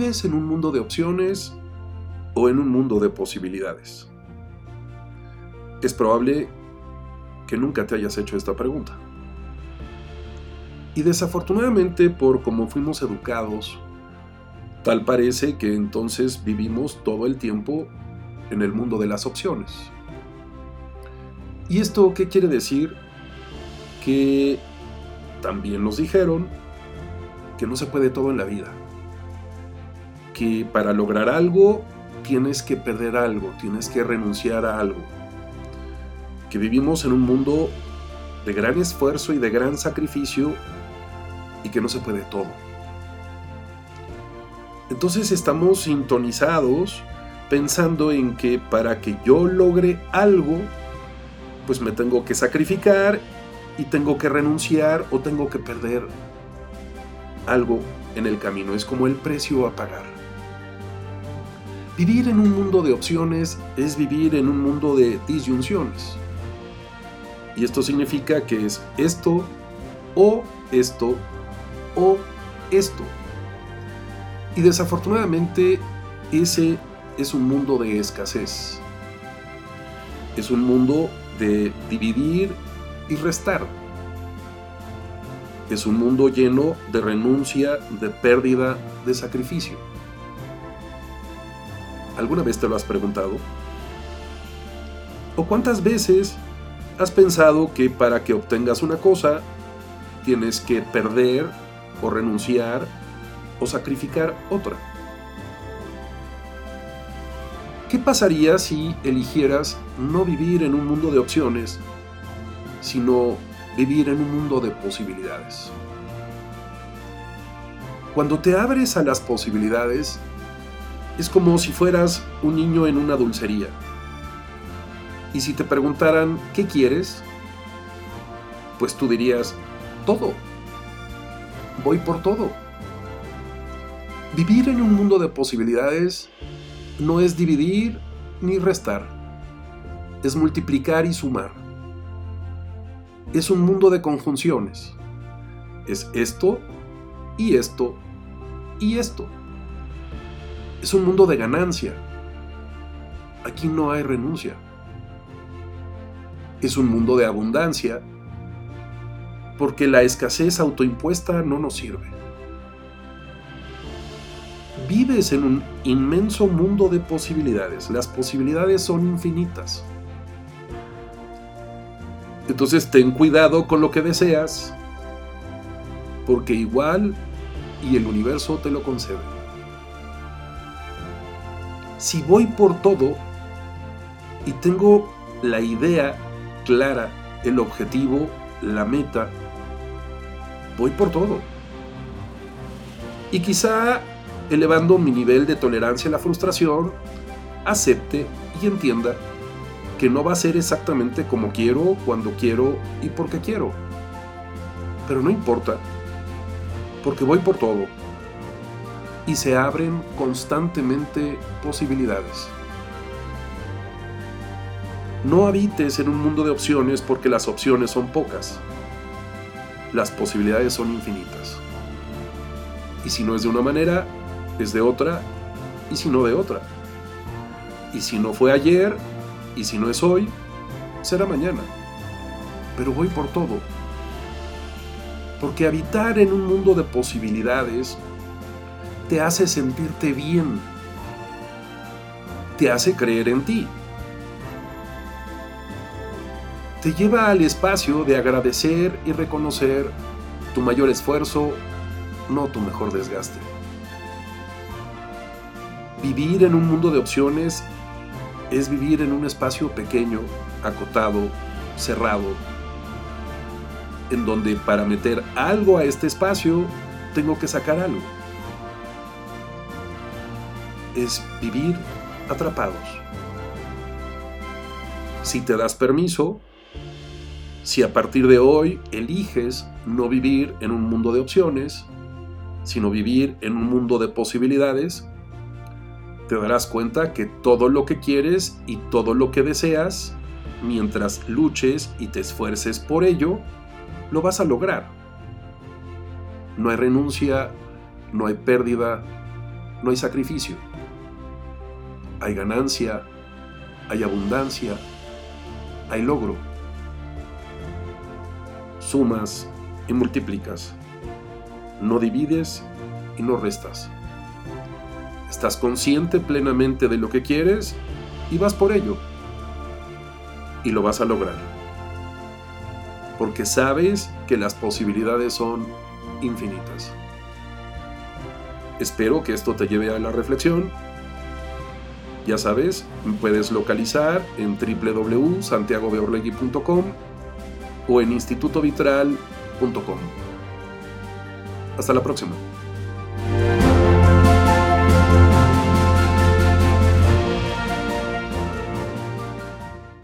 ¿Vives en un mundo de opciones o en un mundo de posibilidades? Es probable que nunca te hayas hecho esta pregunta. Y desafortunadamente, por cómo fuimos educados, tal parece que entonces vivimos todo el tiempo en el mundo de las opciones. ¿Y esto qué quiere decir? Que también nos dijeron que no se puede todo en la vida. Que para lograr algo tienes que perder algo, tienes que renunciar a algo. Que vivimos en un mundo de gran esfuerzo y de gran sacrificio y que no se puede todo. Entonces estamos sintonizados pensando en que para que yo logre algo, pues me tengo que sacrificar y tengo que renunciar o tengo que perder algo en el camino. Es como el precio a pagar. Vivir en un mundo de opciones es vivir en un mundo de disyunciones. Y esto significa que es esto o esto o esto. Y desafortunadamente ese es un mundo de escasez. Es un mundo de dividir y restar. Es un mundo lleno de renuncia, de pérdida, de sacrificio. ¿Alguna vez te lo has preguntado? ¿O cuántas veces has pensado que para que obtengas una cosa tienes que perder o renunciar o sacrificar otra? ¿Qué pasaría si eligieras no vivir en un mundo de opciones, sino vivir en un mundo de posibilidades? Cuando te abres a las posibilidades, es como si fueras un niño en una dulcería. Y si te preguntaran, ¿qué quieres? Pues tú dirías, todo. Voy por todo. Vivir en un mundo de posibilidades no es dividir ni restar, es multiplicar y sumar. Es un mundo de conjunciones. Es esto y esto y esto. Es un mundo de ganancia. Aquí no hay renuncia. Es un mundo de abundancia porque la escasez autoimpuesta no nos sirve vives en un inmenso mundo de posibilidades. Las posibilidades son infinitas. Entonces ten cuidado con lo que deseas, porque igual y el universo te lo concede. Si voy por todo y tengo la idea clara, el objetivo, la meta, voy por todo. Y quizá elevando mi nivel de tolerancia a la frustración, acepte y entienda que no va a ser exactamente como quiero, cuando quiero y porque quiero. Pero no importa, porque voy por todo. Y se abren constantemente posibilidades. No habites en un mundo de opciones porque las opciones son pocas. Las posibilidades son infinitas. Y si no es de una manera, es de otra y si no de otra. Y si no fue ayer y si no es hoy, será mañana. Pero voy por todo. Porque habitar en un mundo de posibilidades te hace sentirte bien. Te hace creer en ti. Te lleva al espacio de agradecer y reconocer tu mayor esfuerzo, no tu mejor desgaste. Vivir en un mundo de opciones es vivir en un espacio pequeño, acotado, cerrado, en donde para meter algo a este espacio tengo que sacar algo. Es vivir atrapados. Si te das permiso, si a partir de hoy eliges no vivir en un mundo de opciones, sino vivir en un mundo de posibilidades, te darás cuenta que todo lo que quieres y todo lo que deseas, mientras luches y te esfuerces por ello, lo vas a lograr. No hay renuncia, no hay pérdida, no hay sacrificio. Hay ganancia, hay abundancia, hay logro. Sumas y multiplicas. No divides y no restas. Estás consciente plenamente de lo que quieres y vas por ello. Y lo vas a lograr. Porque sabes que las posibilidades son infinitas. Espero que esto te lleve a la reflexión. Ya sabes, puedes localizar en www.santiagobeorlegui.com o en institutovitral.com. Hasta la próxima.